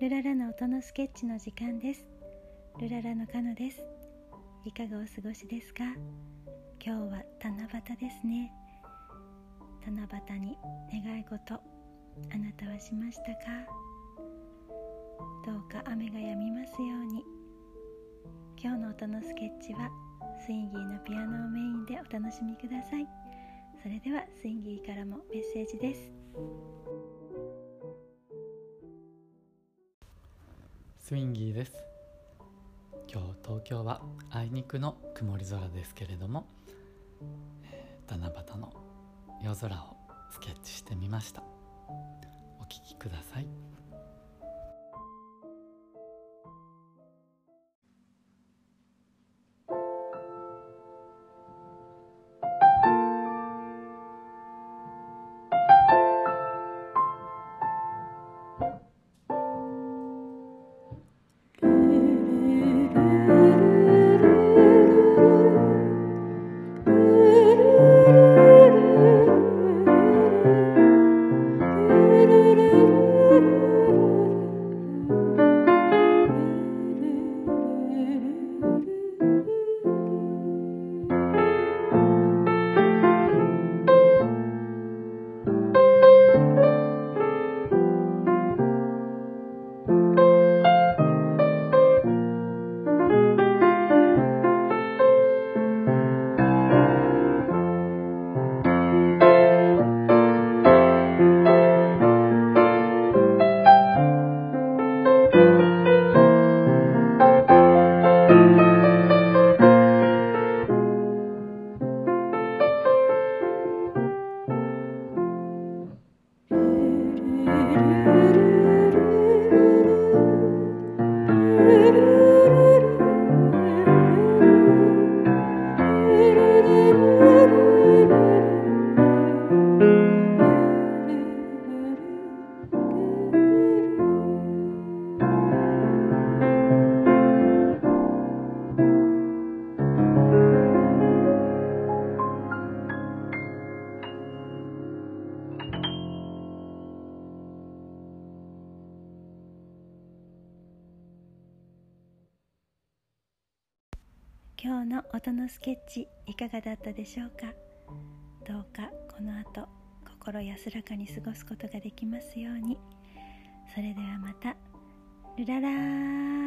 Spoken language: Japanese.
ルララの音のスケッチの時間です。ルララのカノです。いかがお過ごしですか？今日は七夕ですね。七夕に願い事あなたはしましたか？どうか雨が止みますように。今日の音のスケッチはスインギーのピアノをメインでお楽しみください。それではスインギーからもメッセージです。スインギーです。今日東京はあいにくの曇り空ですけれども、えー、七夕の夜空をスケッチしてみました。お聴きください。今日の音のスケッチいかがだったでしょうか？どうかこの後心安らかに過ごすことができますように。それではまた。ルララー。